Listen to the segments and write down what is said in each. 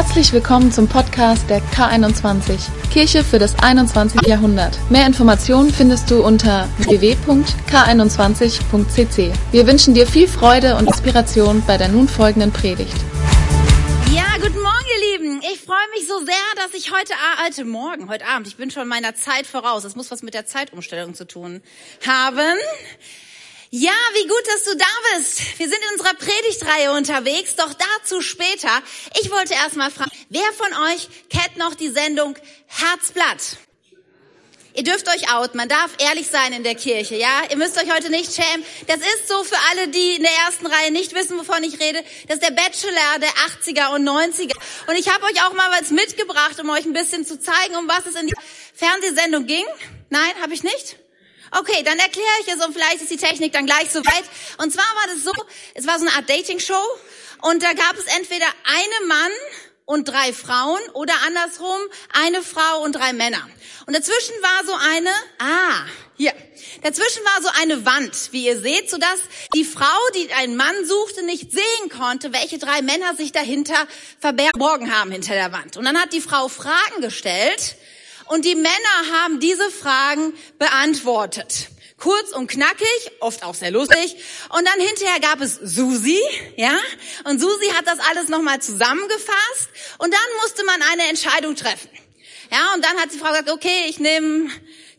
Herzlich willkommen zum Podcast der K21, Kirche für das 21. Jahrhundert. Mehr Informationen findest du unter www.k21.cc. Wir wünschen dir viel Freude und Inspiration bei der nun folgenden Predigt. Ja, guten Morgen, ihr Lieben. Ich freue mich so sehr, dass ich heute, heute Morgen, heute Abend, ich bin schon meiner Zeit voraus. Das muss was mit der Zeitumstellung zu tun haben. Ja, wie gut, dass du da bist. Wir sind in unserer Predigtreihe unterwegs, doch dazu später. Ich wollte erst mal fragen, wer von euch kennt noch die Sendung Herzblatt? Ihr dürft euch out, man darf ehrlich sein in der Kirche, ja? Ihr müsst euch heute nicht schämen. Das ist so für alle, die in der ersten Reihe nicht wissen, wovon ich rede. Das ist der Bachelor der 80er und 90er. Und ich habe euch auch mal was mitgebracht, um euch ein bisschen zu zeigen, um was es in die Fernsehsendung ging. Nein, habe ich nicht? Okay, dann erkläre ich es und vielleicht ist die Technik dann gleich so weit. Und zwar war das so, es war so eine Art Dating-Show und da gab es entweder einen Mann und drei Frauen oder andersrum eine Frau und drei Männer. Und dazwischen war so eine, ah, hier, dazwischen war so eine Wand, wie ihr seht, sodass die Frau, die einen Mann suchte, nicht sehen konnte, welche drei Männer sich dahinter verborgen haben hinter der Wand. Und dann hat die Frau Fragen gestellt und die Männer haben diese Fragen beantwortet. Kurz und knackig, oft auch sehr lustig. Und dann hinterher gab es Susi, ja? Und Susi hat das alles nochmal zusammengefasst. Und dann musste man eine Entscheidung treffen. Ja, und dann hat die Frau gesagt, okay, ich nehme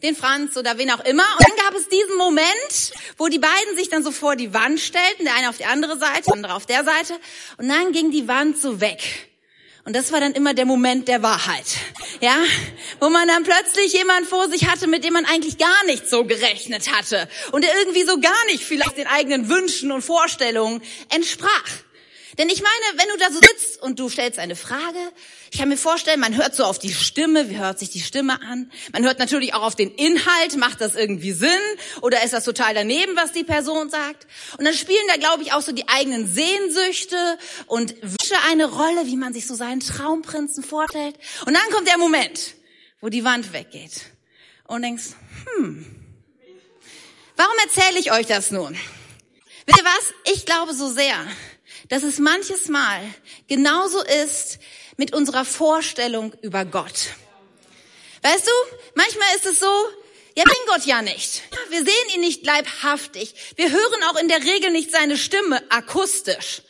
den Franz oder wen auch immer. Und dann gab es diesen Moment, wo die beiden sich dann so vor die Wand stellten, der eine auf die andere Seite, der andere auf der Seite. Und dann ging die Wand so weg. Und das war dann immer der Moment der Wahrheit. Ja, wo man dann plötzlich jemand vor sich hatte, mit dem man eigentlich gar nicht so gerechnet hatte und der irgendwie so gar nicht vielleicht den eigenen Wünschen und Vorstellungen entsprach. Denn ich meine, wenn du da so sitzt und du stellst eine Frage, ich kann mir vorstellen, man hört so auf die Stimme, wie hört sich die Stimme an? Man hört natürlich auch auf den Inhalt, macht das irgendwie Sinn oder ist das total daneben, was die Person sagt? Und dann spielen da, glaube ich, auch so die eigenen Sehnsüchte und Wünsche eine Rolle, wie man sich so seinen Traumprinzen vorstellt. Und dann kommt der Moment, wo die Wand weggeht und denkst, hm, warum erzähle ich euch das nun? Wisst ihr was? Ich glaube so sehr, dass es manches Mal genauso ist mit unserer Vorstellung über Gott. Weißt du, manchmal ist es so, ja, bin Gott ja nicht. Wir sehen ihn nicht leibhaftig. Wir hören auch in der Regel nicht seine Stimme akustisch.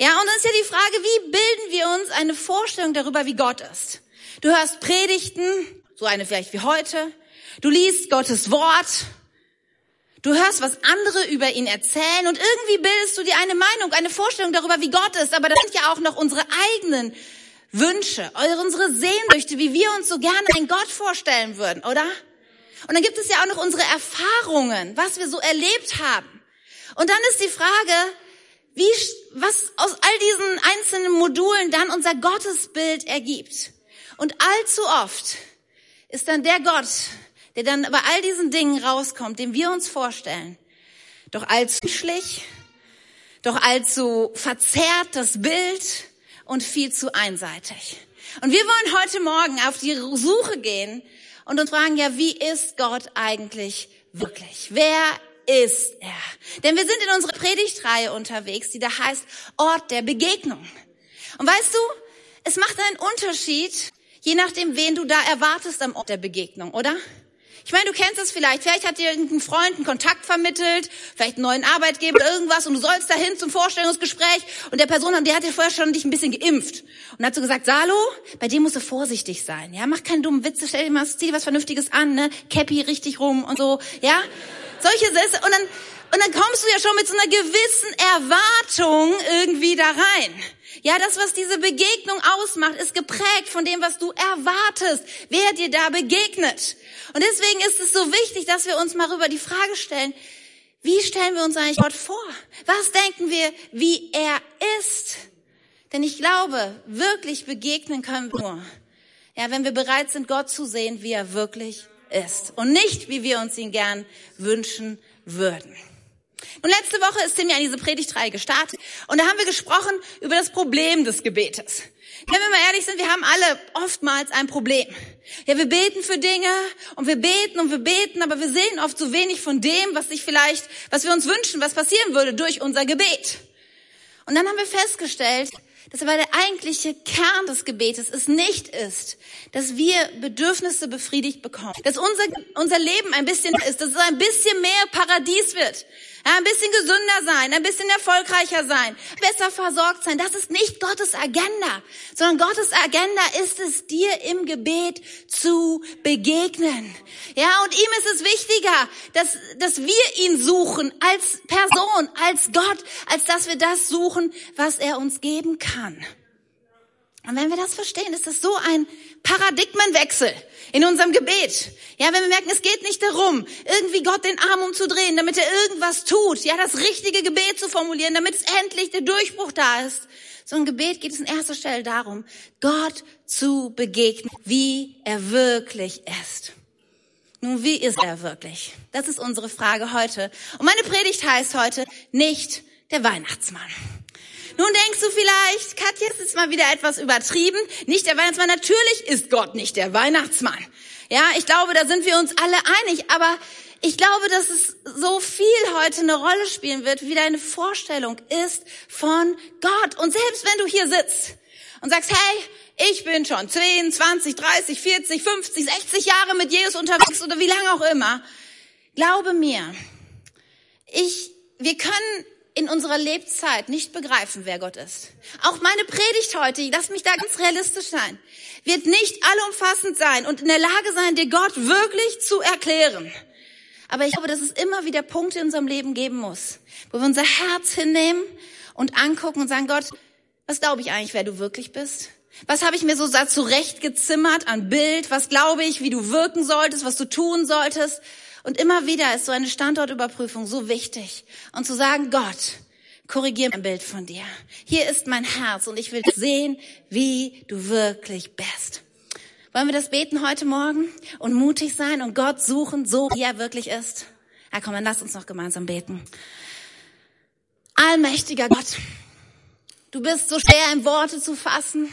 Ja, und dann ist ja die Frage, wie bilden wir uns eine Vorstellung darüber, wie Gott ist? Du hörst Predigten, so eine vielleicht wie heute. Du liest Gottes Wort. Du hörst, was andere über ihn erzählen und irgendwie bildest du dir eine Meinung, eine Vorstellung darüber, wie Gott ist. Aber das sind ja auch noch unsere eigenen Wünsche, unsere Sehnsüchte, wie wir uns so gerne einen Gott vorstellen würden, oder? Und dann gibt es ja auch noch unsere Erfahrungen, was wir so erlebt haben. Und dann ist die Frage, wie, was aus all diesen einzelnen Modulen dann unser Gottesbild ergibt. Und allzu oft ist dann der Gott, der dann bei all diesen Dingen rauskommt, den wir uns vorstellen, doch allzu schlich, doch allzu verzerrt das Bild und viel zu einseitig. Und wir wollen heute Morgen auf die Suche gehen und uns fragen, ja, wie ist Gott eigentlich wirklich? Wer ist er? Denn wir sind in unserer Predigtreihe unterwegs, die da heißt Ort der Begegnung. Und weißt du, es macht einen Unterschied, je nachdem, wen du da erwartest am Ort der Begegnung, oder? Ich meine, du kennst es vielleicht. Vielleicht hat dir irgendein Freund einen Kontakt vermittelt, vielleicht einen neuen Arbeitgeber oder irgendwas und du sollst dahin zum Vorstellungsgespräch und der Person, der hat dir vorher schon dich ein bisschen geimpft und hat so gesagt, Salo, bei dem musst du vorsichtig sein, ja, mach keine dummen Witze, stell dir mal, zieh dir was Vernünftiges an, ne, Cappy richtig rum und so, ja, solche Sätze und dann und dann kommst du ja schon mit so einer gewissen Erwartung irgendwie da rein. Ja, das, was diese Begegnung ausmacht, ist geprägt von dem, was du erwartest, wer dir da begegnet. Und deswegen ist es so wichtig, dass wir uns mal über die Frage stellen, wie stellen wir uns eigentlich Gott vor? Was denken wir, wie er ist? Denn ich glaube, wirklich begegnen können wir nur, ja, wenn wir bereit sind, Gott zu sehen, wie er wirklich ist. Und nicht, wie wir uns ihn gern wünschen würden. Und letzte Woche ist Tim ja in diese Predigtreihe gestartet und da haben wir gesprochen über das Problem des Gebetes. Wenn wir mal ehrlich sind, wir haben alle oftmals ein Problem. Ja, wir beten für Dinge und wir beten und wir beten, aber wir sehen oft so wenig von dem, was sich vielleicht, was wir uns wünschen, was passieren würde durch unser Gebet. Und dann haben wir festgestellt, dass aber der eigentliche Kern des Gebetes es nicht ist, dass wir Bedürfnisse befriedigt bekommen, dass unser, unser Leben ein bisschen ist, dass es ein bisschen mehr Paradies wird, ja, ein bisschen gesünder sein, ein bisschen erfolgreicher sein, besser versorgt sein. Das ist nicht Gottes Agenda, sondern Gottes Agenda ist es, dir im Gebet zu begegnen. Ja, und ihm ist es wichtiger, dass, dass wir ihn suchen als Person, als Gott, als dass wir das suchen, was er uns geben kann. Und wenn wir das verstehen, ist das so ein Paradigmenwechsel in unserem Gebet. Ja, wenn wir merken, es geht nicht darum, irgendwie Gott den Arm umzudrehen, damit er irgendwas tut, ja, das richtige Gebet zu formulieren, damit es endlich der Durchbruch da ist. So ein Gebet geht es in erster Stelle darum, Gott zu begegnen, wie er wirklich ist. Nun, wie ist er wirklich? Das ist unsere Frage heute. Und meine Predigt heißt heute nicht der Weihnachtsmann. Nun denkst du vielleicht, Katja, ist jetzt mal wieder etwas übertrieben. Nicht der Weihnachtsmann. Natürlich ist Gott nicht der Weihnachtsmann. Ja, ich glaube, da sind wir uns alle einig. Aber ich glaube, dass es so viel heute eine Rolle spielen wird, wie deine Vorstellung ist von Gott. Und selbst wenn du hier sitzt und sagst, hey, ich bin schon 10, 20, 30, 40, 50, 60 Jahre mit Jesus unterwegs oder wie lange auch immer, glaube mir, ich, wir können in unserer Lebzeit nicht begreifen, wer Gott ist. Auch meine Predigt heute, lass mich da ganz realistisch sein, wird nicht allumfassend sein und in der Lage sein, dir Gott wirklich zu erklären. Aber ich glaube, dass es immer wieder Punkte in unserem Leben geben muss, wo wir unser Herz hinnehmen und angucken und sagen, Gott, was glaube ich eigentlich, wer du wirklich bist? Was habe ich mir so zurechtgezimmert an Bild? Was glaube ich, wie du wirken solltest, was du tun solltest? Und immer wieder ist so eine Standortüberprüfung so wichtig. Und zu sagen, Gott, korrigier mein Bild von dir. Hier ist mein Herz und ich will sehen, wie du wirklich bist. Wollen wir das beten heute Morgen und mutig sein und Gott suchen, so wie er wirklich ist? Ja, komm, dann lass uns noch gemeinsam beten. Allmächtiger Gott, du bist so schwer in Worte zu fassen.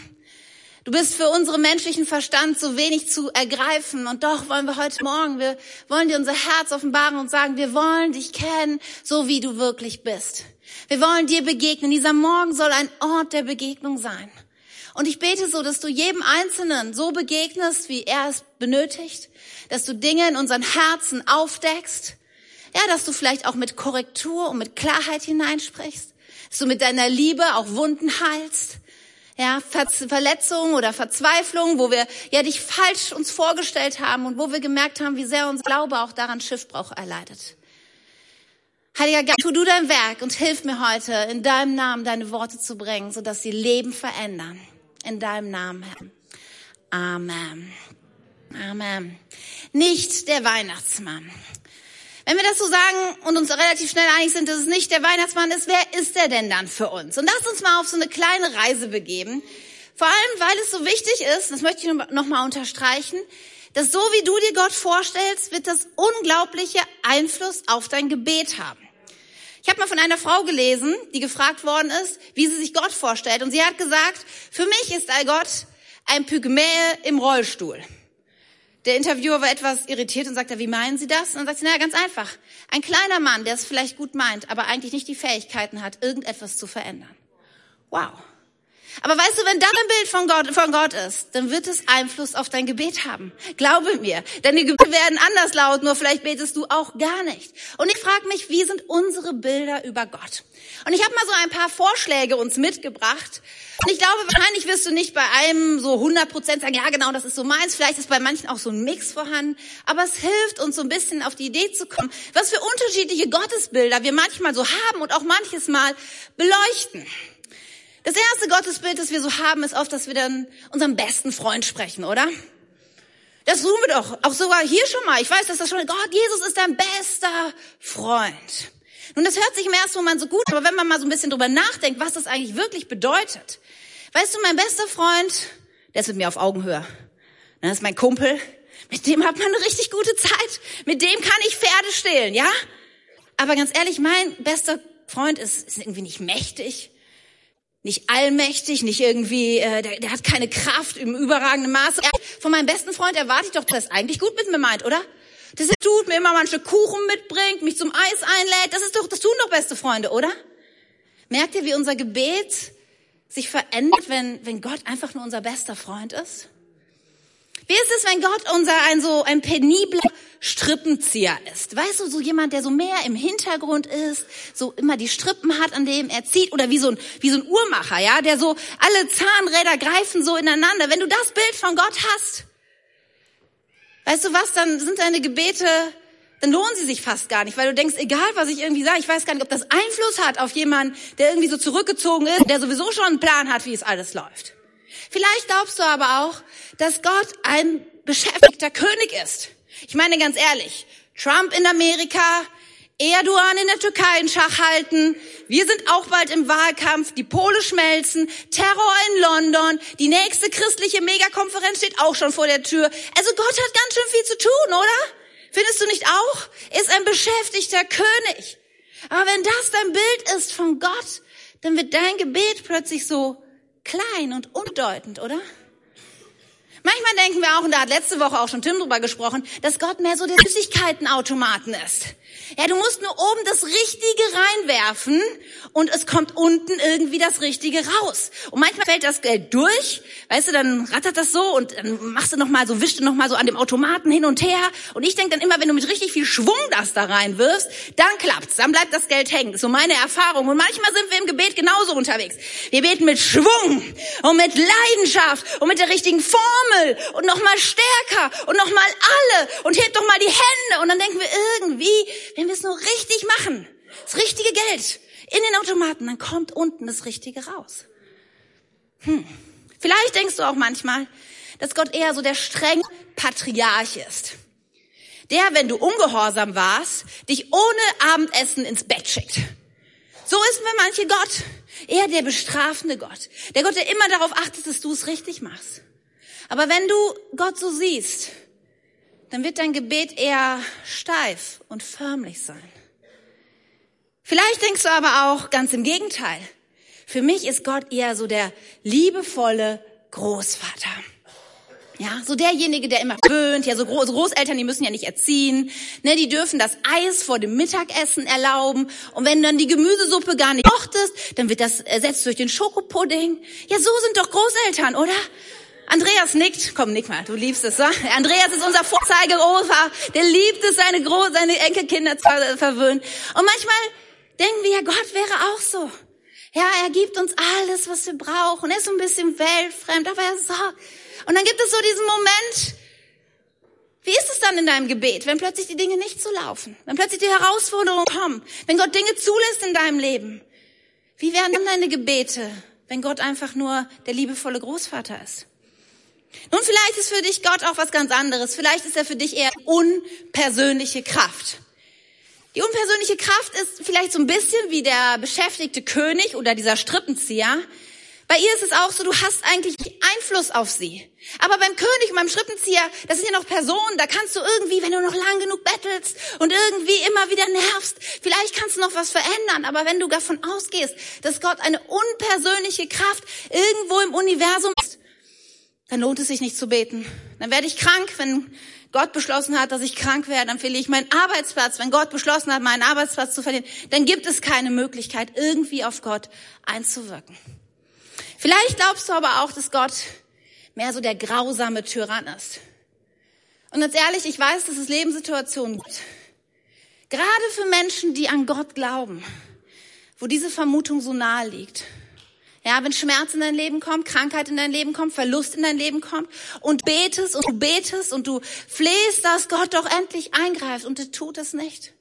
Du bist für unseren menschlichen Verstand so wenig zu ergreifen. Und doch wollen wir heute Morgen, wir wollen dir unser Herz offenbaren und sagen, wir wollen dich kennen, so wie du wirklich bist. Wir wollen dir begegnen. Dieser Morgen soll ein Ort der Begegnung sein. Und ich bete so, dass du jedem Einzelnen so begegnest, wie er es benötigt, dass du Dinge in unseren Herzen aufdeckst, ja, dass du vielleicht auch mit Korrektur und mit Klarheit hineinsprichst, dass du mit deiner Liebe auch Wunden heilst, ja, Verletzungen oder Verzweiflungen, wo wir ja dich falsch uns vorgestellt haben und wo wir gemerkt haben, wie sehr unser Glaube auch daran Schiffbruch erleidet. Heiliger Geist, tu du dein Werk und hilf mir heute, in deinem Namen deine Worte zu bringen, sodass sie Leben verändern. In deinem Namen, Herr. Amen. Amen. Nicht der Weihnachtsmann. Wenn wir das so sagen und uns relativ schnell einig sind, dass es nicht der Weihnachtsmann ist, wer ist der denn dann für uns? Und lass uns mal auf so eine kleine Reise begeben. Vor allem, weil es so wichtig ist, das möchte ich noch mal unterstreichen, dass so wie du dir Gott vorstellst, wird das unglaubliche Einfluss auf dein Gebet haben. Ich habe mal von einer Frau gelesen, die gefragt worden ist, wie sie sich Gott vorstellt. Und sie hat gesagt, für mich ist Gott ein Pygmäe im Rollstuhl. Der Interviewer war etwas irritiert und sagte, wie meinen Sie das? Und dann sagt sie, naja, ganz einfach. Ein kleiner Mann, der es vielleicht gut meint, aber eigentlich nicht die Fähigkeiten hat, irgendetwas zu verändern. Wow. Aber weißt du, wenn das ein Bild von Gott, von Gott ist, dann wird es Einfluss auf dein Gebet haben. Glaube mir. Denn die Gebete werden anders lauten, nur vielleicht betest du auch gar nicht. Und ich frage mich, wie sind unsere Bilder über Gott? Und ich habe mal so ein paar Vorschläge uns mitgebracht. Und ich glaube, wahrscheinlich wirst du nicht bei einem so 100 Prozent sagen, ja genau, das ist so meins. Vielleicht ist bei manchen auch so ein Mix vorhanden. Aber es hilft uns so ein bisschen auf die Idee zu kommen, was für unterschiedliche Gottesbilder wir manchmal so haben und auch manches Mal beleuchten. Das erste Gottesbild, das wir so haben, ist oft, dass wir dann unserem besten Freund sprechen, oder? Das tun wir doch. Auch sogar hier schon mal. Ich weiß, dass das schon, Gott, Jesus ist dein bester Freund. Nun, das hört sich im ersten Moment so gut, aber wenn man mal so ein bisschen drüber nachdenkt, was das eigentlich wirklich bedeutet. Weißt du, mein bester Freund, der ist mit mir auf Augenhöhe. Das ist mein Kumpel. Mit dem hat man eine richtig gute Zeit. Mit dem kann ich Pferde stehlen, ja? Aber ganz ehrlich, mein bester Freund ist, ist irgendwie nicht mächtig nicht allmächtig, nicht irgendwie, äh, der, der hat keine Kraft im überragenden Maße. Von meinem besten Freund erwarte ich doch, dass er eigentlich gut mit mir meint, oder? Dass er tut, mir immer manche Kuchen mitbringt, mich zum Eis einlädt. Das ist doch, das tun doch beste Freunde, oder? Merkt ihr, wie unser Gebet sich verändert, wenn, wenn Gott einfach nur unser bester Freund ist? Wie ist es, wenn Gott unser ein so ein penibler Strippenzieher ist? Weißt du, so jemand, der so mehr im Hintergrund ist, so immer die Strippen hat, an dem er zieht, oder wie so ein wie so ein Uhrmacher, ja, der so alle Zahnräder greifen so ineinander. Wenn du das Bild von Gott hast, weißt du was? Dann sind deine Gebete dann lohnen sie sich fast gar nicht, weil du denkst, egal was ich irgendwie sage, ich weiß gar nicht, ob das Einfluss hat auf jemanden, der irgendwie so zurückgezogen ist, der sowieso schon einen Plan hat, wie es alles läuft. Vielleicht glaubst du aber auch, dass Gott ein beschäftigter König ist. Ich meine ganz ehrlich, Trump in Amerika, Erdogan in der Türkei in Schach halten, wir sind auch bald im Wahlkampf, die Pole schmelzen, Terror in London, die nächste christliche Megakonferenz steht auch schon vor der Tür. Also Gott hat ganz schön viel zu tun, oder? Findest du nicht auch? Ist ein beschäftigter König. Aber wenn das dein Bild ist von Gott, dann wird dein Gebet plötzlich so klein und unbedeutend, oder? Manchmal denken wir auch, und da hat letzte Woche auch schon Tim drüber gesprochen, dass Gott mehr so der Süßigkeitenautomaten ist. Ja, du musst nur oben das Richtige reinwerfen und es kommt unten irgendwie das Richtige raus. Und manchmal fällt das Geld durch, weißt du, dann rattert das so und dann machst du noch mal so, wischst du noch mal so an dem Automaten hin und her. Und ich denke dann immer, wenn du mit richtig viel Schwung das da reinwirfst, dann klappt's, dann bleibt das Geld hängen. So meine Erfahrung. Und manchmal sind wir im Gebet genauso unterwegs. Wir beten mit Schwung und mit Leidenschaft und mit der richtigen Formel und noch mal stärker und noch mal alle und hebt doch mal die Hände. Und dann denken wir irgendwie, wenn wir es nur richtig machen, das richtige Geld in den Automaten, dann kommt unten das Richtige raus. Hm. Vielleicht denkst du auch manchmal, dass Gott eher so der strenge Patriarch ist. Der, wenn du ungehorsam warst, dich ohne Abendessen ins Bett schickt. So ist mir manche Gott. Eher der bestrafende Gott. Der Gott, der immer darauf achtet, dass du es richtig machst. Aber wenn du Gott so siehst, dann wird dein Gebet eher steif und förmlich sein. Vielleicht denkst du aber auch ganz im Gegenteil. Für mich ist Gott eher so der liebevolle Großvater. Ja, so derjenige, der immer wöhnt. Ja, so Großeltern, die müssen ja nicht erziehen. Ne, die dürfen das Eis vor dem Mittagessen erlauben. Und wenn dann die Gemüsesuppe gar nicht mochtest, dann wird das ersetzt durch den Schokopudding. Ja, so sind doch Großeltern, oder? Andreas nickt. Komm, nick mal, du liebst es, so? Andreas ist unser Vorzeigeopa. Der liebt es, seine, Gro seine Enkelkinder zu verwöhnen. Und manchmal denken wir, ja, Gott wäre auch so. Ja, er gibt uns alles, was wir brauchen. Er ist so ein bisschen weltfremd, aber er sorgt. Und dann gibt es so diesen Moment, wie ist es dann in deinem Gebet, wenn plötzlich die Dinge nicht so laufen? Wenn plötzlich die Herausforderungen kommen? Wenn Gott Dinge zulässt in deinem Leben? Wie werden dann deine Gebete, wenn Gott einfach nur der liebevolle Großvater ist? Nun, vielleicht ist für dich Gott auch was ganz anderes. Vielleicht ist er für dich eher unpersönliche Kraft. Die unpersönliche Kraft ist vielleicht so ein bisschen wie der beschäftigte König oder dieser Strippenzieher. Bei ihr ist es auch so, du hast eigentlich Einfluss auf sie. Aber beim König und beim Strippenzieher, das sind ja noch Personen, da kannst du irgendwie, wenn du noch lang genug bettelst und irgendwie immer wieder nervst, vielleicht kannst du noch was verändern. Aber wenn du davon ausgehst, dass Gott eine unpersönliche Kraft irgendwo im Universum ist, dann lohnt es sich nicht zu beten. Dann werde ich krank, wenn Gott beschlossen hat, dass ich krank werde, dann verliere ich meinen Arbeitsplatz. Wenn Gott beschlossen hat, meinen Arbeitsplatz zu verlieren, dann gibt es keine Möglichkeit, irgendwie auf Gott einzuwirken. Vielleicht glaubst du aber auch, dass Gott mehr so der grausame Tyrann ist. Und ganz ehrlich, ich weiß, dass es Lebenssituationen gibt. Gerade für Menschen, die an Gott glauben, wo diese Vermutung so nahe liegt. Ja, wenn Schmerz in dein Leben kommt, Krankheit in dein Leben kommt, Verlust in dein Leben kommt und betest und du betest und du flehst, dass Gott doch endlich eingreift und er tut es nicht.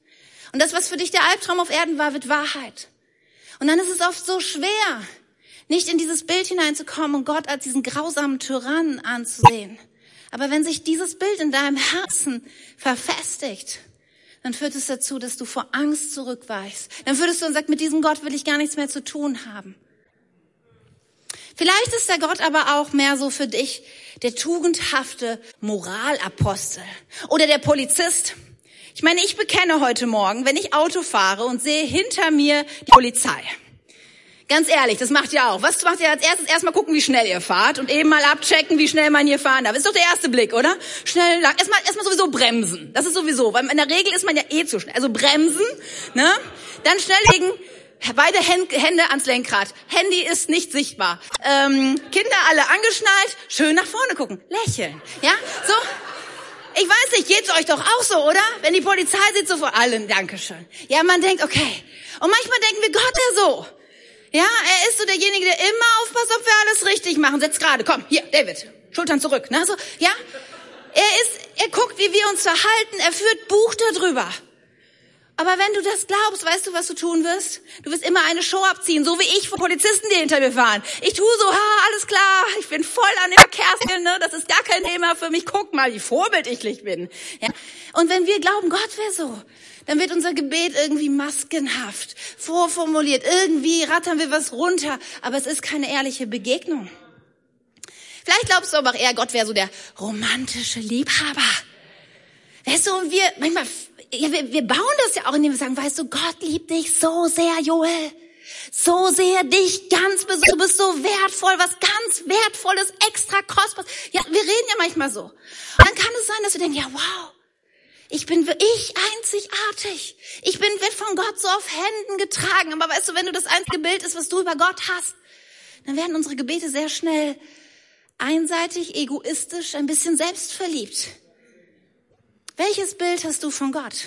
Und das, was für dich der Albtraum auf Erden war, wird Wahrheit. Und dann ist es oft so schwer, nicht in dieses Bild hineinzukommen und Gott als diesen grausamen Tyrannen anzusehen. Aber wenn sich dieses Bild in deinem Herzen verfestigt, dann führt es dazu, dass du vor Angst zurückweichst. Dann würdest du und sagst, mit diesem Gott will ich gar nichts mehr zu tun haben. Vielleicht ist der Gott aber auch mehr so für dich der tugendhafte Moralapostel oder der Polizist. Ich meine, ich bekenne heute Morgen, wenn ich Auto fahre und sehe hinter mir die Polizei. Ganz ehrlich, das macht ihr auch. Was macht ihr als erstes? Erstmal gucken, wie schnell ihr fahrt und eben mal abchecken, wie schnell man hier fahren darf. Ist doch der erste Blick, oder? Schnell lang. Erstmal, erstmal sowieso bremsen. Das ist sowieso, weil in der Regel ist man ja eh zu schnell. Also bremsen, ne? Dann schnell legen, Beide Hände ans Lenkrad. Handy ist nicht sichtbar. Ähm, Kinder alle angeschnallt. Schön nach vorne gucken. Lächeln. Ja, so. Ich weiß nicht, geht's euch doch auch so, oder? Wenn die Polizei sieht, so vor allen, Dankeschön. Ja, man denkt, okay. Und manchmal denken wir, Gott er so. Ja, er ist so derjenige, der immer aufpasst, ob wir alles richtig machen. Setz gerade, komm, hier, David, Schultern zurück. Ne? So, ja, er ist, er guckt, wie wir uns verhalten. Er führt Buch darüber. Aber wenn du das glaubst, weißt du, was du tun wirst? Du wirst immer eine Show abziehen, so wie ich vor Polizisten, die hinter mir fahren. Ich tue so, ha, alles klar, ich bin voll an dem Verkehrsmittel, ne? das ist gar kein Thema für mich. Guck mal, wie vorbildlich ich bin. Ja? Und wenn wir glauben, Gott wäre so, dann wird unser Gebet irgendwie maskenhaft, vorformuliert. Irgendwie rattern wir was runter, aber es ist keine ehrliche Begegnung. Vielleicht glaubst du aber auch eher, Gott wäre so der romantische Liebhaber. Weißt du, und wir, manchmal ja, wir, wir bauen das ja auch, indem wir sagen, weißt du, Gott liebt dich so sehr, Joel. So sehr dich ganz besonders. Du bist so wertvoll, was ganz Wertvolles, extra kostbares. Ja, wir reden ja manchmal so. Und dann kann es sein, dass wir denken, ja, wow. Ich bin ich einzigartig. Ich bin, wird von Gott so auf Händen getragen. Aber weißt du, wenn du das einzige Bild ist, was du über Gott hast, dann werden unsere Gebete sehr schnell einseitig, egoistisch, ein bisschen selbstverliebt. Welches Bild hast du von Gott?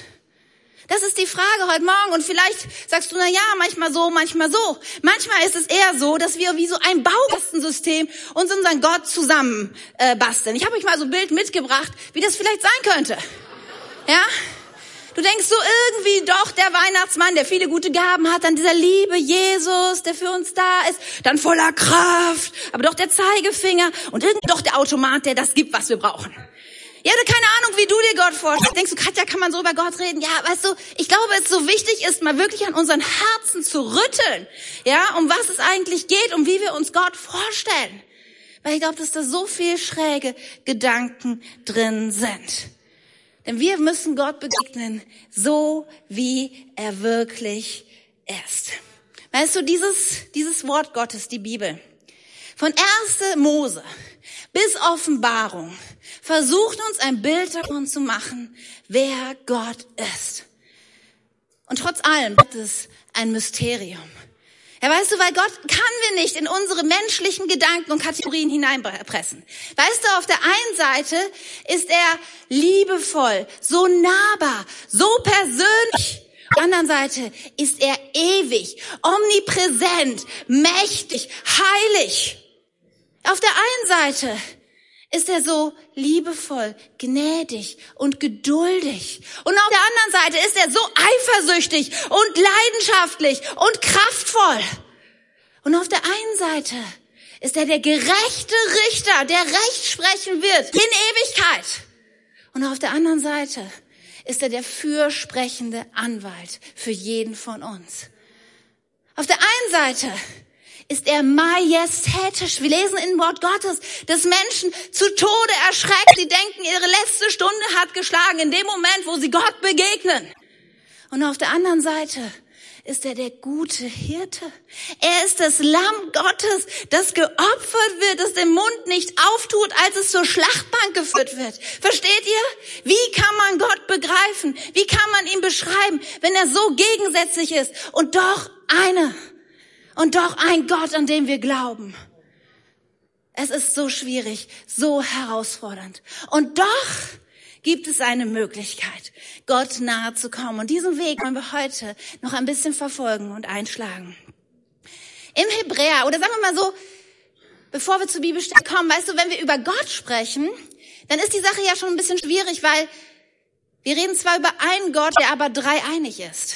Das ist die Frage heute Morgen. Und vielleicht sagst du, na ja, manchmal so, manchmal so. Manchmal ist es eher so, dass wir wie so ein Baukastensystem uns unseren Gott zusammen äh, basteln. Ich habe euch mal so ein Bild mitgebracht, wie das vielleicht sein könnte. Ja? Du denkst so irgendwie doch der Weihnachtsmann, der viele gute Gaben hat, dann dieser liebe Jesus, der für uns da ist, dann voller Kraft, aber doch der Zeigefinger und irgendwie doch der Automat, der das gibt, was wir brauchen. Ja, du keine Ahnung, wie du dir Gott vorstellst. Denkst du, Katja, kann man so über Gott reden? Ja, weißt du, ich glaube, es so wichtig ist, mal wirklich an unseren Herzen zu rütteln. Ja, um was es eigentlich geht, um wie wir uns Gott vorstellen. Weil ich glaube, dass da so viel schräge Gedanken drin sind. Denn wir müssen Gott begegnen, so wie er wirklich ist. Weißt du, dieses, dieses Wort Gottes, die Bibel, von 1. Mose bis Offenbarung versucht uns ein Bild davon zu machen, wer Gott ist. Und trotz allem ist es ein Mysterium. Ja, weißt du, weil Gott kann wir nicht in unsere menschlichen Gedanken und Kategorien hineinpressen. Weißt du, auf der einen Seite ist er liebevoll, so nahbar, so persönlich. Auf der anderen Seite ist er ewig, omnipräsent, mächtig, heilig. Auf der einen Seite ist er so liebevoll, gnädig und geduldig. Und auf der anderen Seite ist er so eifersüchtig und leidenschaftlich und kraftvoll. Und auf der einen Seite ist er der gerechte Richter, der Recht sprechen wird in Ewigkeit. Und auf der anderen Seite ist er der fürsprechende Anwalt für jeden von uns. Auf der einen Seite ist er majestätisch. Wir lesen in Wort Gottes, dass Menschen zu Tode erschreckt. Sie denken, ihre letzte Stunde hat geschlagen in dem Moment, wo sie Gott begegnen. Und auf der anderen Seite ist er der gute Hirte. Er ist das Lamm Gottes, das geopfert wird, das den Mund nicht auftut, als es zur Schlachtbank geführt wird. Versteht ihr? Wie kann man Gott begreifen? Wie kann man ihn beschreiben, wenn er so gegensätzlich ist und doch eine und doch ein Gott, an dem wir glauben. Es ist so schwierig, so herausfordernd. Und doch gibt es eine Möglichkeit, Gott nahe zu kommen. Und diesen Weg wollen wir heute noch ein bisschen verfolgen und einschlagen. Im Hebräer, oder sagen wir mal so, bevor wir zur Bibelstelle kommen, weißt du, wenn wir über Gott sprechen, dann ist die Sache ja schon ein bisschen schwierig, weil wir reden zwar über einen Gott, der aber dreieinig ist.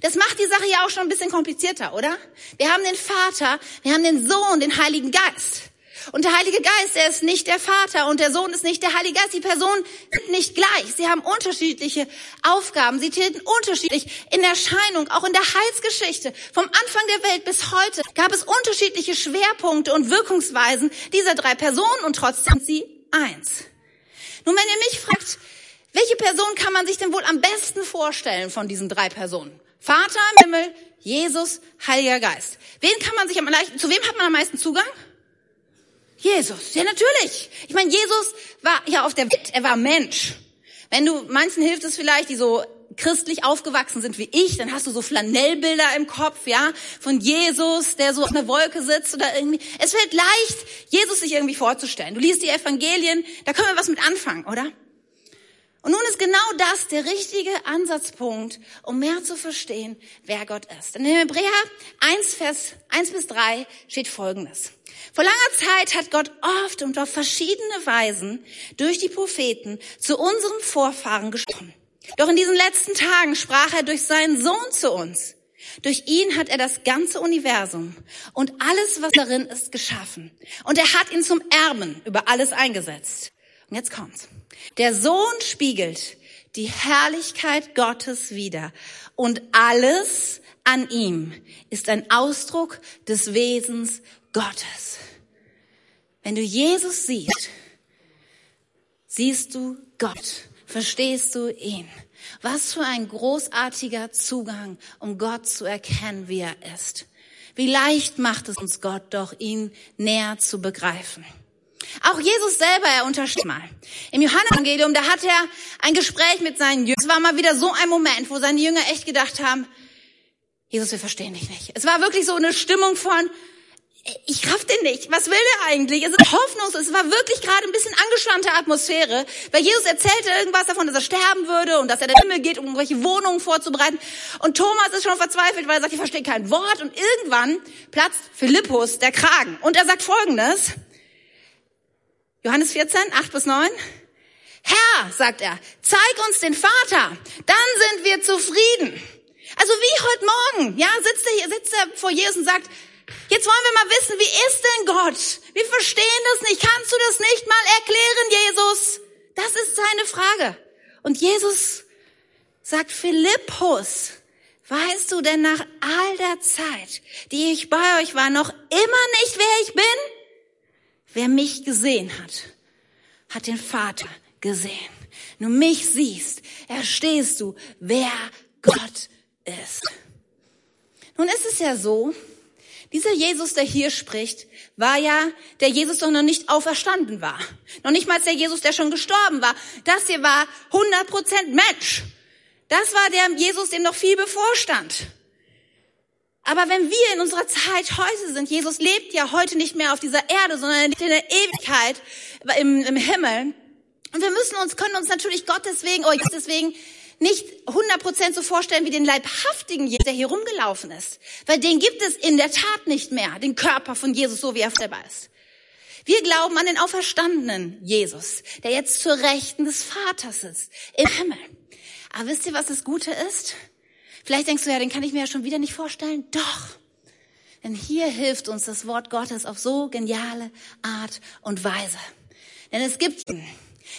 Das macht die Sache ja auch schon ein bisschen komplizierter, oder? Wir haben den Vater, wir haben den Sohn, den Heiligen Geist. Und der Heilige Geist, er ist nicht der Vater und der Sohn ist nicht der Heilige Geist. Die Personen sind nicht gleich. Sie haben unterschiedliche Aufgaben. Sie treten unterschiedlich in Erscheinung. Auch in der Heilsgeschichte vom Anfang der Welt bis heute gab es unterschiedliche Schwerpunkte und Wirkungsweisen dieser drei Personen und trotzdem sind sie eins. Nun, wenn ihr mich fragt, welche Person kann man sich denn wohl am besten vorstellen von diesen drei Personen? Vater im Himmel, Jesus, Heiliger Geist. Wen kann man sich am meisten, zu wem hat man am meisten Zugang? Jesus. Ja, natürlich. Ich meine, Jesus war ja auf der Welt, er war Mensch. Wenn du, manchen hilft es vielleicht, die so christlich aufgewachsen sind wie ich, dann hast du so Flanellbilder im Kopf, ja, von Jesus, der so auf einer Wolke sitzt oder irgendwie. Es fällt leicht, Jesus sich irgendwie vorzustellen. Du liest die Evangelien, da können wir was mit anfangen, oder? Und nun ist genau das der richtige Ansatzpunkt, um mehr zu verstehen, wer Gott ist. In Hebräer 1, Vers 1 bis 3 steht Folgendes. Vor langer Zeit hat Gott oft und auf verschiedene Weisen durch die Propheten zu unseren Vorfahren gesprochen. Doch in diesen letzten Tagen sprach er durch seinen Sohn zu uns. Durch ihn hat er das ganze Universum und alles, was darin ist, geschaffen. Und er hat ihn zum Erben über alles eingesetzt. Und jetzt kommt's. Der Sohn spiegelt die Herrlichkeit Gottes wider und alles an ihm ist ein Ausdruck des Wesens Gottes. Wenn du Jesus siehst, siehst du Gott, verstehst du ihn. Was für ein großartiger Zugang, um Gott zu erkennen, wie er ist. Wie leicht macht es uns Gott doch, ihn näher zu begreifen. Auch Jesus selber, er unterscheidet mal. Im Johannesevangelium, da hat er ein Gespräch mit seinen Jüngern. Es war mal wieder so ein Moment, wo seine Jünger echt gedacht haben, Jesus, wir verstehen dich nicht. Es war wirklich so eine Stimmung von, ich raff den nicht. Was will der eigentlich? Es ist hoffnungslos. Es war wirklich gerade ein bisschen angespannte Atmosphäre, weil Jesus erzählte irgendwas davon, dass er sterben würde und dass er der Himmel geht, um irgendwelche Wohnungen vorzubereiten. Und Thomas ist schon verzweifelt, weil er sagt, ich verstehe kein Wort. Und irgendwann platzt Philippus der Kragen. Und er sagt Folgendes. Johannes 14, 8 bis 9. Herr, sagt er, zeig uns den Vater, dann sind wir zufrieden. Also wie heute Morgen, ja, sitzt er hier, sitzt er vor Jesus und sagt, Jetzt wollen wir mal wissen, wie ist denn Gott? Wir verstehen das nicht. Kannst du das nicht mal erklären, Jesus? Das ist seine Frage. Und Jesus sagt, Philippus, weißt du denn nach all der Zeit, die ich bei euch war, noch immer nicht, wer ich bin? Wer mich gesehen hat, hat den Vater gesehen. Nur mich siehst, erstehst du, wer Gott ist. Nun ist es ja so, dieser Jesus, der hier spricht, war ja der Jesus, der noch nicht auferstanden war. Noch nicht mal der Jesus, der schon gestorben war. Das hier war 100% Mensch. Das war der Jesus, dem noch viel bevorstand. Aber wenn wir in unserer Zeit heute sind, Jesus lebt ja heute nicht mehr auf dieser Erde, sondern er lebt in der Ewigkeit im, im Himmel. Und wir müssen uns, können uns natürlich Gott deswegen, oh, deswegen nicht 100% so vorstellen wie den leibhaftigen Jesus, der hier rumgelaufen ist. Weil den gibt es in der Tat nicht mehr, den Körper von Jesus, so wie er selber ist. Wir glauben an den auferstandenen Jesus, der jetzt zur Rechten des Vaters sitzt, im Himmel. Aber wisst ihr, was das Gute ist? Vielleicht denkst du, ja, den kann ich mir ja schon wieder nicht vorstellen. Doch. Denn hier hilft uns das Wort Gottes auf so geniale Art und Weise. Denn es gibt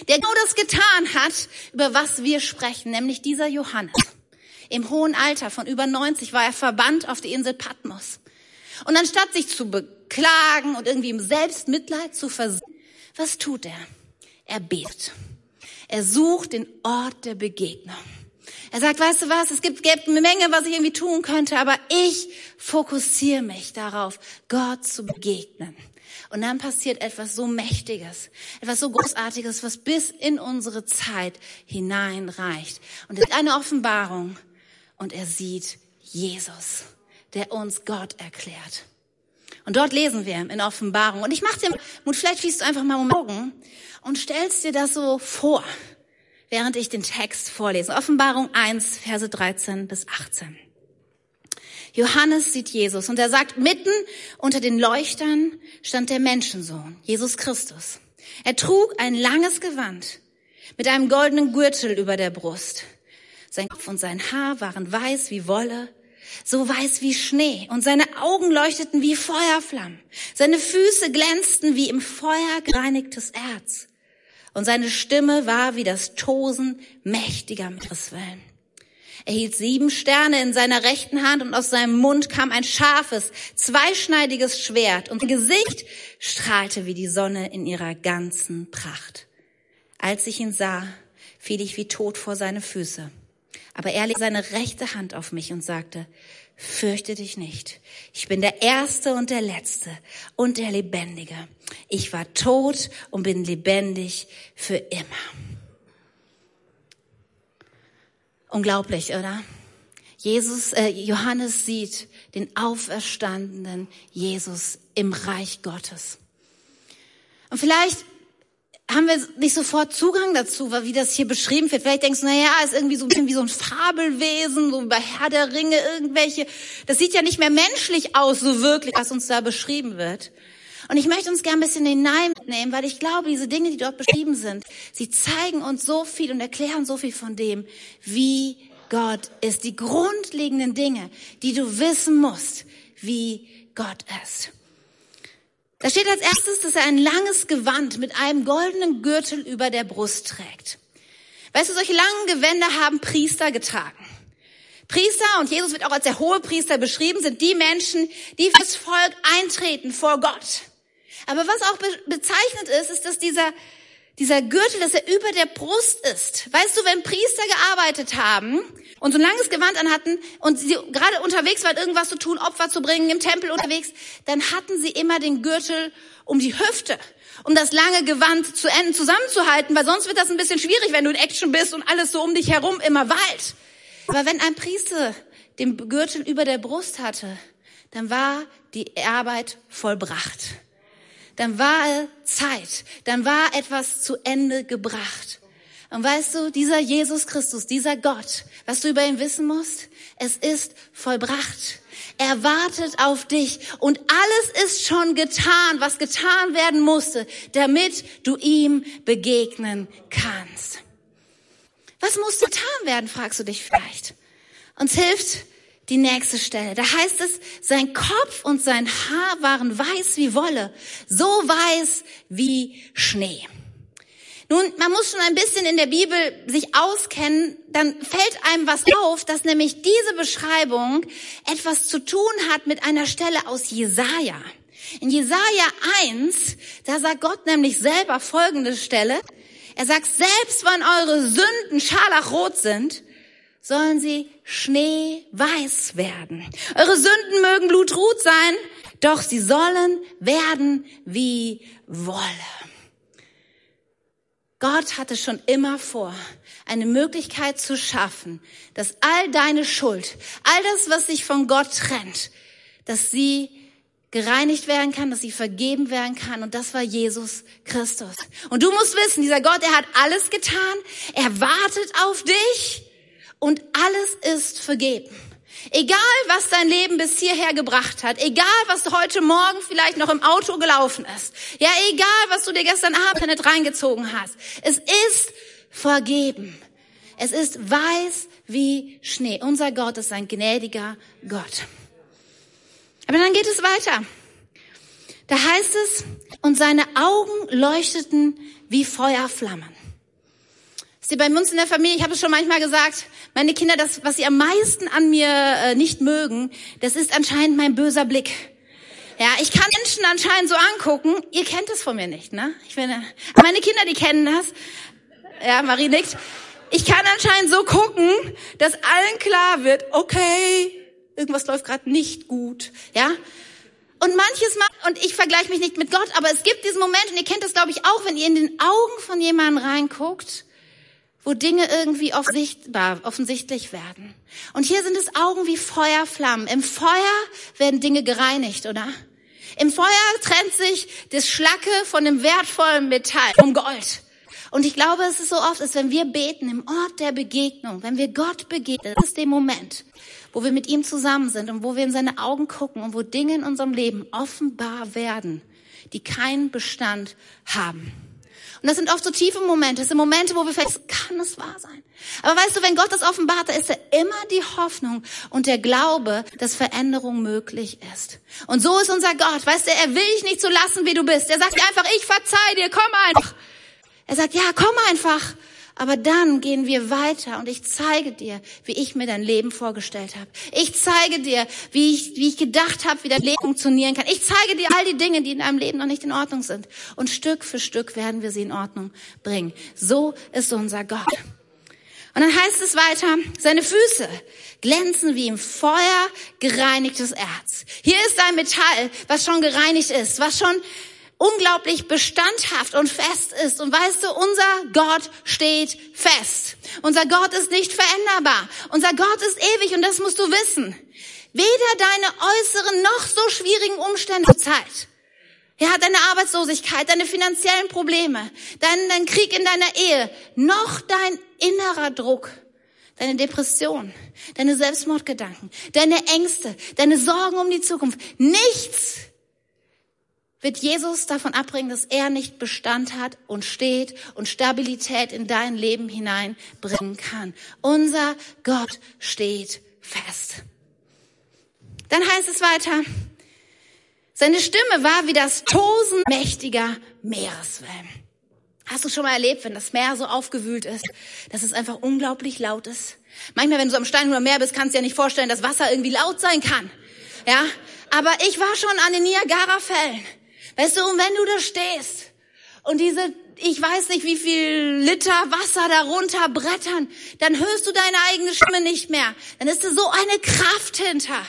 der genau das getan hat, über was wir sprechen, nämlich dieser Johannes. Im hohen Alter von über 90 war er verbannt auf die Insel Patmos. Und anstatt sich zu beklagen und irgendwie im Selbstmitleid zu versinken, was tut er? Er betet. Er sucht den Ort der Begegnung. Er sagt, weißt du was, es gibt, gibt eine Menge, was ich irgendwie tun könnte, aber ich fokussiere mich darauf, Gott zu begegnen. Und dann passiert etwas so Mächtiges, etwas so Großartiges, was bis in unsere Zeit hineinreicht. Und es ist eine Offenbarung und er sieht Jesus, der uns Gott erklärt. Und dort lesen wir in Offenbarung. Und ich mache dir Mut, vielleicht schließt du einfach mal um Augen und stellst dir das so vor, während ich den Text vorlese. Offenbarung 1, Verse 13 bis 18. Johannes sieht Jesus und er sagt, mitten unter den Leuchtern stand der Menschensohn, Jesus Christus. Er trug ein langes Gewand mit einem goldenen Gürtel über der Brust. Sein Kopf und sein Haar waren weiß wie Wolle, so weiß wie Schnee, und seine Augen leuchteten wie Feuerflammen. Seine Füße glänzten wie im Feuer gereinigtes Erz, und seine Stimme war wie das Tosen mächtiger Meereswellen. Er hielt sieben Sterne in seiner rechten Hand und aus seinem Mund kam ein scharfes, zweischneidiges Schwert und sein Gesicht strahlte wie die Sonne in ihrer ganzen Pracht. Als ich ihn sah, fiel ich wie tot vor seine Füße. Aber er legte seine rechte Hand auf mich und sagte, fürchte dich nicht. Ich bin der Erste und der Letzte und der Lebendige. Ich war tot und bin lebendig für immer. Unglaublich, oder? Jesus, äh, Johannes sieht den auferstandenen Jesus im Reich Gottes. Und vielleicht haben wir nicht sofort Zugang dazu, wie das hier beschrieben wird. Vielleicht denkst du, naja, ist irgendwie so ein bisschen wie so ein Fabelwesen, so bei Herr der Ringe, irgendwelche. Das sieht ja nicht mehr menschlich aus, so wirklich, was uns da beschrieben wird. Und ich möchte uns gerne ein bisschen hineinnehmen, weil ich glaube, diese Dinge, die dort beschrieben sind, sie zeigen uns so viel und erklären so viel von dem, wie Gott ist. Die grundlegenden Dinge, die du wissen musst, wie Gott ist. Da steht als erstes, dass er ein langes Gewand mit einem goldenen Gürtel über der Brust trägt. Weißt du, solche langen Gewänder haben Priester getragen. Priester, und Jesus wird auch als der hohe Priester beschrieben, sind die Menschen, die fürs Volk eintreten vor Gott. Aber was auch bezeichnet ist, ist, dass dieser, dieser Gürtel, dass er über der Brust ist. Weißt du, wenn Priester gearbeitet haben und so ein langes Gewand anhatten und sie gerade unterwegs waren, irgendwas zu tun, Opfer zu bringen, im Tempel unterwegs, dann hatten sie immer den Gürtel um die Hüfte, um das lange Gewand zu enden zusammenzuhalten, weil sonst wird das ein bisschen schwierig, wenn du in Action bist und alles so um dich herum immer weit. Aber wenn ein Priester den Gürtel über der Brust hatte, dann war die Arbeit vollbracht dann war Zeit, dann war etwas zu Ende gebracht. Und weißt du, dieser Jesus Christus, dieser Gott, was du über ihn wissen musst, es ist vollbracht. Er wartet auf dich und alles ist schon getan, was getan werden musste, damit du ihm begegnen kannst. Was muss getan werden, fragst du dich vielleicht. Uns hilft die nächste Stelle. Da heißt es, sein Kopf und sein Haar waren weiß wie Wolle, so weiß wie Schnee. Nun, man muss schon ein bisschen in der Bibel sich auskennen, dann fällt einem was auf, dass nämlich diese Beschreibung etwas zu tun hat mit einer Stelle aus Jesaja. In Jesaja 1, da sagt Gott nämlich selber folgende Stelle. Er sagt, selbst wenn eure Sünden scharlachrot sind, sollen sie schneeweiß werden. Eure Sünden mögen blutrot sein, doch sie sollen werden wie Wolle. Gott hatte schon immer vor, eine Möglichkeit zu schaffen, dass all deine Schuld, all das, was sich von Gott trennt, dass sie gereinigt werden kann, dass sie vergeben werden kann. Und das war Jesus Christus. Und du musst wissen, dieser Gott, er hat alles getan. Er wartet auf dich und alles ist vergeben. Egal, was dein Leben bis hierher gebracht hat, egal, was heute Morgen vielleicht noch im Auto gelaufen ist, ja, egal, was du dir gestern Abend nicht reingezogen hast, es ist vergeben. Es ist weiß wie Schnee. Unser Gott ist ein gnädiger Gott. Aber dann geht es weiter. Da heißt es, und seine Augen leuchteten wie Feuerflammen. Sie bei uns in der Familie, ich habe es schon manchmal gesagt, meine Kinder, das, was sie am meisten an mir äh, nicht mögen, das ist anscheinend mein böser Blick. Ja, ich kann Menschen anscheinend so angucken. Ihr kennt es von mir nicht, ne? Ich finde, meine Kinder, die kennen das. Ja, Marie nickt. Ich kann anscheinend so gucken, dass allen klar wird, okay, irgendwas läuft gerade nicht gut, ja? Und manches Mal, und ich vergleiche mich nicht mit Gott, aber es gibt diesen Moment, und ihr kennt das, glaube ich, auch, wenn ihr in den Augen von jemandem reinguckt wo Dinge irgendwie offensichtbar, offensichtlich werden. Und hier sind es Augen wie Feuerflammen. Im Feuer werden Dinge gereinigt, oder? Im Feuer trennt sich das Schlacke von dem wertvollen Metall, vom Gold. Und ich glaube, es ist so oft, dass wenn wir beten im Ort der Begegnung, wenn wir Gott begegnen, das ist der Moment, wo wir mit ihm zusammen sind und wo wir in seine Augen gucken und wo Dinge in unserem Leben offenbar werden, die keinen Bestand haben. Und das sind oft so tiefe Momente. Das sind Momente, wo wir vielleicht, kann es wahr sein? Aber weißt du, wenn Gott das offenbart, da ist er immer die Hoffnung und der Glaube, dass Veränderung möglich ist. Und so ist unser Gott. Weißt du, er will dich nicht so lassen, wie du bist. Er sagt einfach, ich verzeih dir, komm einfach. Er sagt, ja, komm einfach. Aber dann gehen wir weiter und ich zeige dir, wie ich mir dein Leben vorgestellt habe. Ich zeige dir, wie ich, wie ich gedacht habe, wie dein Leben funktionieren kann. Ich zeige dir all die Dinge, die in deinem Leben noch nicht in Ordnung sind. Und Stück für Stück werden wir sie in Ordnung bringen. So ist unser Gott. Und dann heißt es weiter, seine Füße glänzen wie im Feuer gereinigtes Erz. Hier ist ein Metall, was schon gereinigt ist, was schon unglaublich bestandhaft und fest ist. Und weißt du, unser Gott steht fest. Unser Gott ist nicht veränderbar. Unser Gott ist ewig und das musst du wissen. Weder deine äußeren noch so schwierigen Umstände zur Zeit. Ja, deine Arbeitslosigkeit, deine finanziellen Probleme, dein, dein Krieg in deiner Ehe, noch dein innerer Druck, deine Depression, deine Selbstmordgedanken, deine Ängste, deine Sorgen um die Zukunft. Nichts wird Jesus davon abbringen, dass er nicht Bestand hat und steht und Stabilität in dein Leben hineinbringen kann. Unser Gott steht fest. Dann heißt es weiter, seine Stimme war wie das Tosen mächtiger Meereswellen. Hast du schon mal erlebt, wenn das Meer so aufgewühlt ist, dass es einfach unglaublich laut ist? Manchmal, wenn du am Stein oder Meer bist, kannst du dir nicht vorstellen, dass Wasser irgendwie laut sein kann. Ja? Aber ich war schon an den Niagara-Fällen. Weißt du, und wenn du da stehst und diese, ich weiß nicht wie viel Liter Wasser darunter brettern, dann hörst du deine eigene Stimme nicht mehr. Dann ist da so eine Kraft hinter.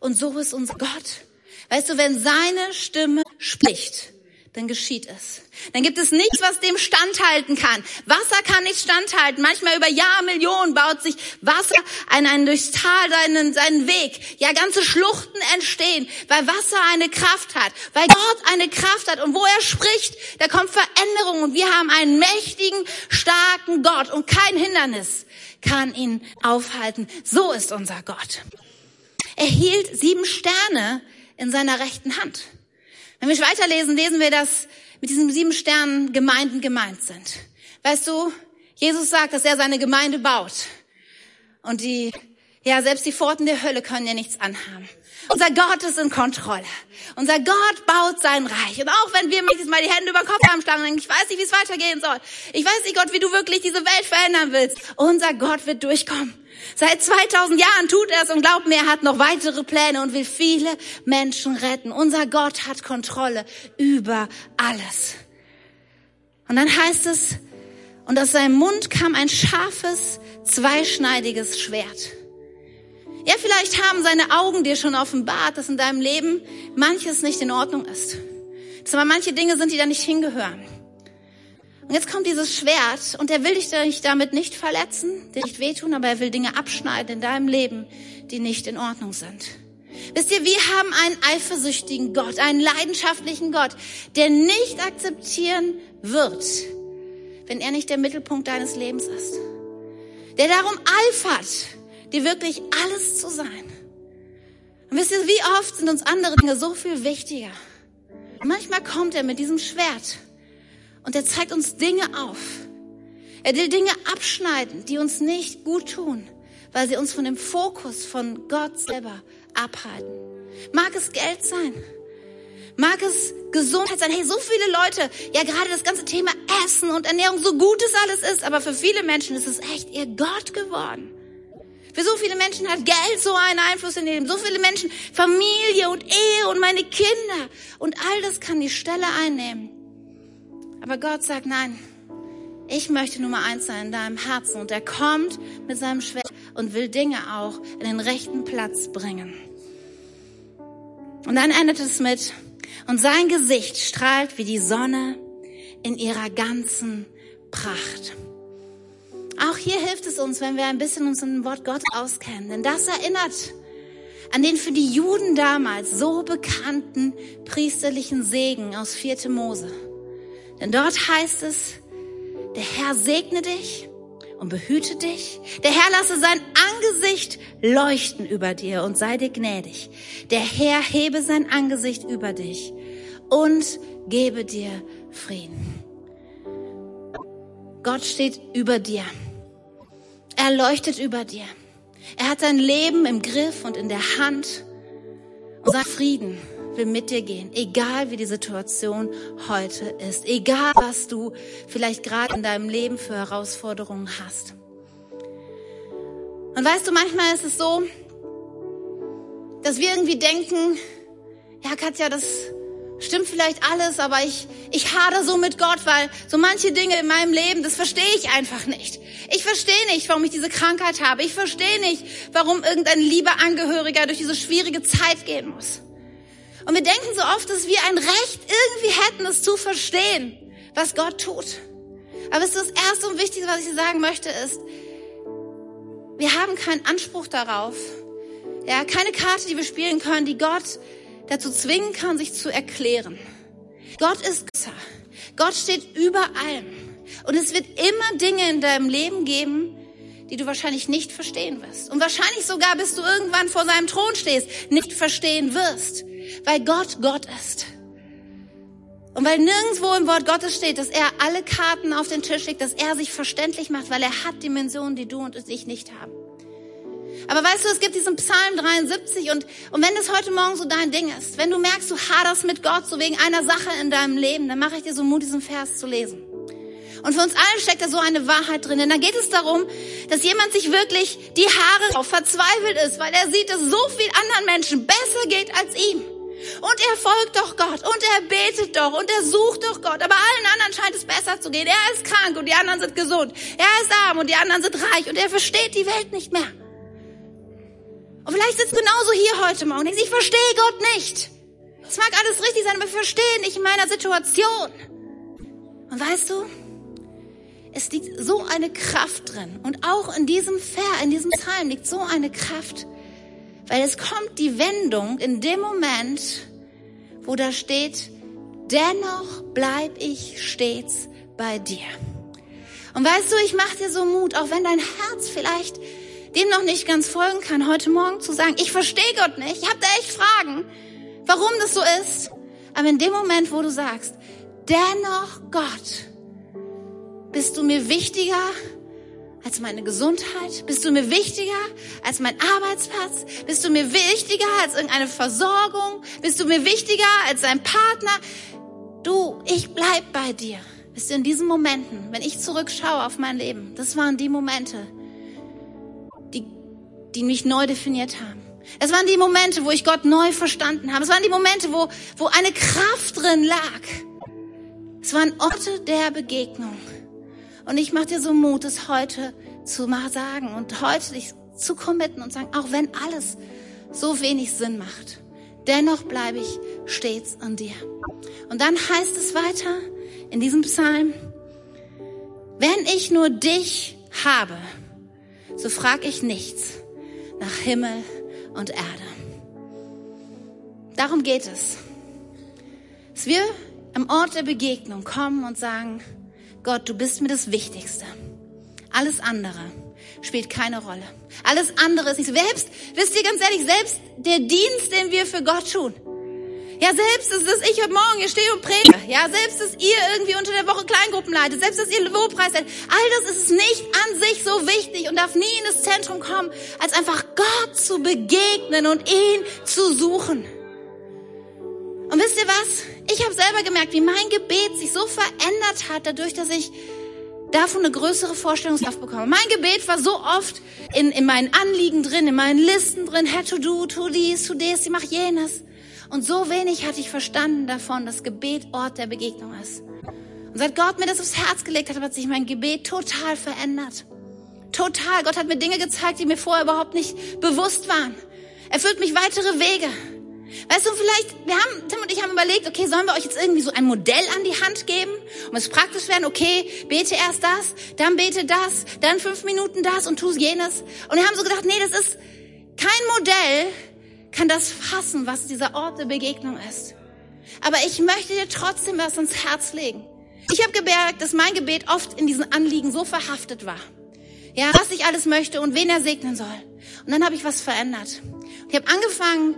Und so ist unser Gott. Weißt du, wenn seine Stimme spricht, dann geschieht es. Dann gibt es nichts, was dem standhalten kann. Wasser kann nicht standhalten. Manchmal über Jahr, Millionen baut sich Wasser an einen durchs Tal seinen, seinen Weg. Ja, ganze Schluchten entstehen, weil Wasser eine Kraft hat, weil Gott eine Kraft hat. Und wo er spricht, da kommt Veränderung. Und wir haben einen mächtigen, starken Gott. Und kein Hindernis kann ihn aufhalten. So ist unser Gott. Er hielt sieben Sterne in seiner rechten Hand. Wenn wir weiterlesen, lesen wir, dass mit diesen sieben Sternen Gemeinden gemeint sind. Weißt du, Jesus sagt, dass er seine Gemeinde baut. Und die, ja, selbst die Pforten der Hölle können ja nichts anhaben. Unser Gott ist in Kontrolle. Unser Gott baut sein Reich. Und auch wenn wir mal die Hände über den Kopf haben schlagen denken, ich weiß nicht, wie es weitergehen soll. Ich weiß nicht, Gott, wie du wirklich diese Welt verändern willst. Unser Gott wird durchkommen. Seit 2000 Jahren tut er es und glaubt mir, er hat noch weitere Pläne und will viele Menschen retten. Unser Gott hat Kontrolle über alles. Und dann heißt es, und aus seinem Mund kam ein scharfes, zweischneidiges Schwert. Ja, vielleicht haben seine Augen dir schon offenbart, dass in deinem Leben manches nicht in Ordnung ist. Dass aber manche Dinge sind, die da nicht hingehören. Und jetzt kommt dieses Schwert und er will dich damit nicht verletzen, dir nicht wehtun, aber er will Dinge abschneiden in deinem Leben, die nicht in Ordnung sind. Wisst ihr, wir haben einen eifersüchtigen Gott, einen leidenschaftlichen Gott, der nicht akzeptieren wird, wenn er nicht der Mittelpunkt deines Lebens ist. Der darum eifert, dir wirklich alles zu sein. Und wisst ihr, wie oft sind uns andere Dinge so viel wichtiger? Manchmal kommt er mit diesem Schwert und er zeigt uns Dinge auf. Er will Dinge abschneiden, die uns nicht gut tun, weil sie uns von dem Fokus von Gott selber abhalten. Mag es Geld sein? Mag es Gesundheit sein? Hey, so viele Leute, ja gerade das ganze Thema Essen und Ernährung, so gut es alles ist, aber für viele Menschen ist es echt ihr Gott geworden. Für so viele Menschen hat Geld so einen Einfluss in Leben. So viele Menschen, Familie und Ehe und meine Kinder. Und all das kann die Stelle einnehmen, aber Gott sagt, nein, ich möchte Nummer eins sein in deinem Herzen. Und er kommt mit seinem Schwert und will Dinge auch in den rechten Platz bringen. Und dann endet es mit, und sein Gesicht strahlt wie die Sonne in ihrer ganzen Pracht. Auch hier hilft es uns, wenn wir ein bisschen uns dem Wort Gott auskennen. Denn das erinnert an den für die Juden damals so bekannten priesterlichen Segen aus 4. Mose. Denn dort heißt es, der Herr segne dich und behüte dich. Der Herr lasse sein Angesicht leuchten über dir und sei dir gnädig. Der Herr hebe sein Angesicht über dich und gebe dir Frieden. Gott steht über dir. Er leuchtet über dir. Er hat dein Leben im Griff und in der Hand und sein Frieden will mit dir gehen, egal wie die Situation heute ist, egal was du vielleicht gerade in deinem Leben für Herausforderungen hast. Und weißt du, manchmal ist es so, dass wir irgendwie denken, ja Katja, das stimmt vielleicht alles, aber ich, ich hader so mit Gott, weil so manche Dinge in meinem Leben, das verstehe ich einfach nicht. Ich verstehe nicht, warum ich diese Krankheit habe. Ich verstehe nicht, warum irgendein lieber Angehöriger durch diese schwierige Zeit gehen muss. Und wir denken so oft, dass wir ein Recht irgendwie hätten, es zu verstehen, was Gott tut. Aber es ist das Erste und Wichtigste, was ich sagen möchte, ist, wir haben keinen Anspruch darauf, ja, keine Karte, die wir spielen können, die Gott dazu zwingen kann, sich zu erklären. Gott ist besser. Gott steht über allem. Und es wird immer Dinge in deinem Leben geben, die du wahrscheinlich nicht verstehen wirst. Und wahrscheinlich sogar, bis du irgendwann vor seinem Thron stehst, nicht verstehen wirst, weil Gott Gott ist. Und weil nirgendwo im Wort Gottes steht, dass er alle Karten auf den Tisch legt, dass er sich verständlich macht, weil er hat Dimensionen, die du und ich nicht haben. Aber weißt du, es gibt diesen Psalm 73 und, und wenn das heute Morgen so dein Ding ist, wenn du merkst, du haderst mit Gott so wegen einer Sache in deinem Leben, dann mache ich dir so Mut, diesen Vers zu lesen. Und für uns alle steckt da so eine Wahrheit drin. Denn da geht es darum, dass jemand sich wirklich die Haare auf verzweifelt ist, weil er sieht, dass so viel anderen Menschen besser geht als ihm. Und er folgt doch Gott und er betet doch und er sucht doch Gott. Aber allen anderen scheint es besser zu gehen. Er ist krank und die anderen sind gesund. Er ist arm und die anderen sind reich und er versteht die Welt nicht mehr. Und vielleicht sitzt genauso hier heute Morgen und denkst, ich verstehe Gott nicht. Es mag alles richtig sein, aber ich verstehe nicht in meiner Situation. Und weißt du, es liegt so eine Kraft drin. Und auch in diesem Ver, in diesem Psalm liegt so eine Kraft. Weil es kommt die Wendung in dem Moment, wo da steht, dennoch bleib ich stets bei dir. Und weißt du, ich mache dir so Mut, auch wenn dein Herz vielleicht dem noch nicht ganz folgen kann, heute Morgen zu sagen, ich verstehe Gott nicht, ich habe da echt Fragen, warum das so ist. Aber in dem Moment, wo du sagst, dennoch Gott, bist du mir wichtiger als meine Gesundheit? Bist du mir wichtiger als mein Arbeitsplatz? Bist du mir wichtiger als irgendeine Versorgung? Bist du mir wichtiger als ein Partner? Du, ich bleib bei dir. Bist du in diesen Momenten, wenn ich zurückschaue auf mein Leben, das waren die Momente, die mich neu definiert haben. Es waren die Momente, wo ich Gott neu verstanden habe. Es waren die Momente, wo, wo eine Kraft drin lag. Es waren Orte der Begegnung. Und ich mache dir so Mut, es heute zu mal sagen und heute dich zu committen und sagen, auch wenn alles so wenig Sinn macht, dennoch bleibe ich stets an dir. Und dann heißt es weiter in diesem Psalm, wenn ich nur dich habe, so frag ich nichts nach Himmel und Erde. Darum geht es. Dass wir am Ort der Begegnung kommen und sagen, Gott, du bist mir das Wichtigste. Alles andere spielt keine Rolle. Alles andere ist nicht. Selbst, wisst ihr ganz ehrlich, selbst der Dienst, den wir für Gott tun. Ja, selbst, dass, dass ich heute Morgen hier stehe und predige. Ja, selbst, dass ihr irgendwie unter der Woche Kleingruppen leitet. Selbst, dass ihr Lobpreis seid. All das ist es nicht an sich so wichtig und darf nie in das Zentrum kommen, als einfach Gott zu begegnen und ihn zu suchen. Und wisst ihr was? Ich habe selber gemerkt, wie mein Gebet sich so verändert hat, dadurch, dass ich davon eine größere Vorstellungskraft bekomme. Mein Gebet war so oft in, in meinen Anliegen drin, in meinen Listen drin, Herr, tu du, tu dies, tu das, ich mach jenes. Und so wenig hatte ich verstanden davon, dass Gebet Ort der Begegnung ist. Und seit Gott mir das aufs Herz gelegt hat, hat sich mein Gebet total verändert. Total. Gott hat mir Dinge gezeigt, die mir vorher überhaupt nicht bewusst waren. Er führt mich weitere Wege. Weißt du, vielleicht, wir haben, Tim und ich haben überlegt, okay, sollen wir euch jetzt irgendwie so ein Modell an die Hand geben, um es praktisch werden, okay, bete erst das, dann bete das, dann fünf Minuten das und tu jenes. Und wir haben so gedacht, nee, das ist kein Modell, kann das fassen, was dieser Ort der Begegnung ist. Aber ich möchte dir trotzdem was ins Herz legen. Ich habe gemerkt, dass mein Gebet oft in diesen Anliegen so verhaftet war. Ja, was ich alles möchte und wen er segnen soll. Und dann habe ich was verändert. Ich habe angefangen,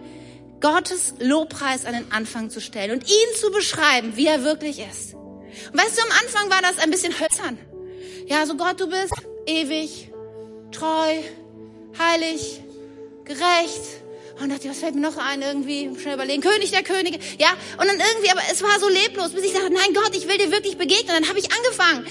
Gottes Lobpreis an den Anfang zu stellen und ihn zu beschreiben, wie er wirklich ist. Und weißt du, am Anfang war das ein bisschen hölzern. Ja, so Gott, du bist ewig, treu, heilig, gerecht. Und dachte, was fällt mir noch ein? Irgendwie schnell überlegen. König der Könige. Ja, und dann irgendwie, aber es war so leblos, bis ich dachte, nein Gott, ich will dir wirklich begegnen. Und dann habe ich angefangen.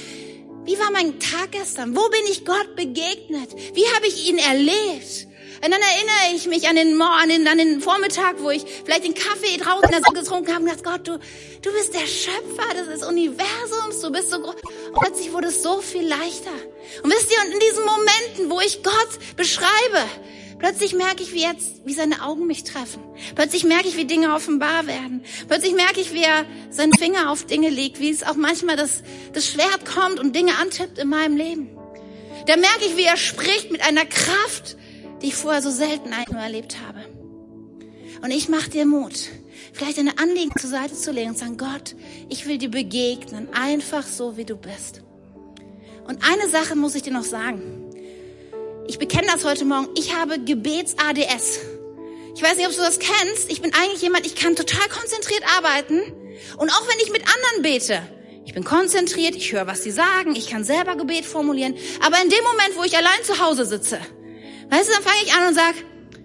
Wie war mein Tag gestern? Wo bin ich Gott begegnet? Wie habe ich ihn erlebt? Und dann erinnere ich mich an den, an den, an den Vormittag, wo ich vielleicht den Kaffee draußen getrunken habe und dachte, Gott, du, du bist der Schöpfer des Universums, du bist so groß. Und plötzlich wurde es so viel leichter. Und wisst ihr, und in diesen Momenten, wo ich Gott beschreibe, Plötzlich merke ich, wie jetzt, wie seine Augen mich treffen. Plötzlich merke ich, wie Dinge offenbar werden. Plötzlich merke ich, wie er seinen Finger auf Dinge legt, wie es auch manchmal das, das Schwert kommt und Dinge antippt in meinem Leben. Da merke ich, wie er spricht mit einer Kraft, die ich vorher so selten einmal erlebt habe. Und ich mache dir Mut, vielleicht deine Anliegen zur Seite zu legen und sagen, Gott, ich will dir begegnen, einfach so, wie du bist. Und eine Sache muss ich dir noch sagen. Ich bekenne das heute Morgen. Ich habe Gebets-ADS. Ich weiß nicht, ob du das kennst. Ich bin eigentlich jemand, ich kann total konzentriert arbeiten. Und auch wenn ich mit anderen bete, ich bin konzentriert, ich höre, was sie sagen, ich kann selber Gebet formulieren. Aber in dem Moment, wo ich allein zu Hause sitze, weißt du, dann fange ich an und sag,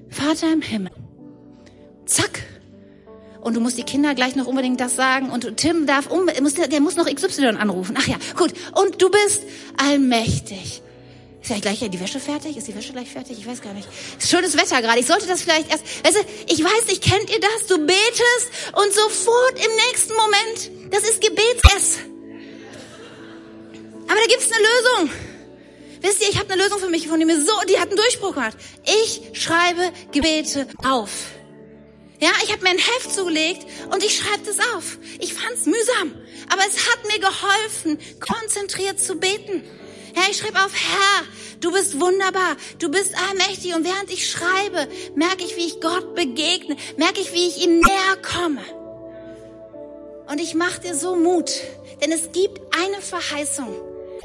Vater im Himmel. Zack. Und du musst die Kinder gleich noch unbedingt das sagen. Und Tim darf, um, der muss noch XY anrufen. Ach ja, gut. Und du bist allmächtig. Ist ja gleich die Wäsche fertig? Ist die Wäsche gleich fertig? Ich weiß gar nicht. Ist schönes Wetter gerade. Ich sollte das vielleicht erst, weißt du, ich weiß nicht, kennt ihr das? Du betest und sofort im nächsten Moment, das ist Gebetsess. Aber da gibt's eine Lösung. Wisst ihr, ich habe eine Lösung für mich, von die mir so, die hat einen Durchbruch gemacht. Ich schreibe Gebete auf. Ja, ich habe mir ein Heft zugelegt und ich schreibe das auf. Ich fand's mühsam, aber es hat mir geholfen, konzentriert zu beten. Ja, ich schreibe auf, Herr, du bist wunderbar, du bist allmächtig. Und während ich schreibe, merke ich, wie ich Gott begegne, merke ich, wie ich ihm näher komme. Und ich mache dir so Mut, denn es gibt eine Verheißung,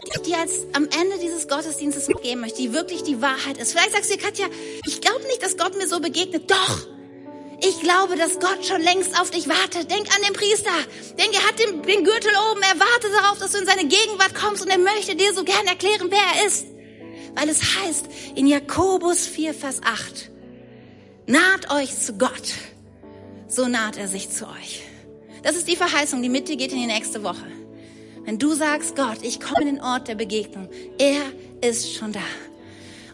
die ich dir als am Ende dieses Gottesdienstes mitgeben möchte, die wirklich die Wahrheit ist. Vielleicht sagst du dir, Katja, ich glaube nicht, dass Gott mir so begegnet. Doch! Ich glaube, dass Gott schon längst auf dich wartet. Denk an den Priester. Denk, er hat den, den Gürtel oben. Er wartet darauf, dass du in seine Gegenwart kommst und er möchte dir so gern erklären, wer er ist. Weil es heißt in Jakobus 4, Vers 8, naht euch zu Gott, so naht er sich zu euch. Das ist die Verheißung, die mit dir geht in die nächste Woche. Wenn du sagst, Gott, ich komme in den Ort der Begegnung, er ist schon da.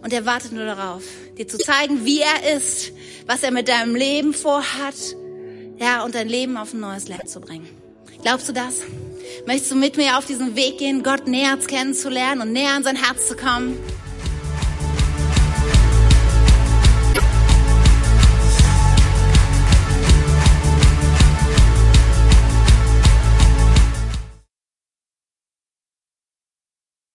Und er wartet nur darauf, dir zu zeigen, wie er ist, was er mit deinem Leben vorhat, ja, und dein Leben auf ein neues Level zu bringen. Glaubst du das? Möchtest du mit mir auf diesen Weg gehen, Gott näher kennenzulernen und näher an sein Herz zu kommen?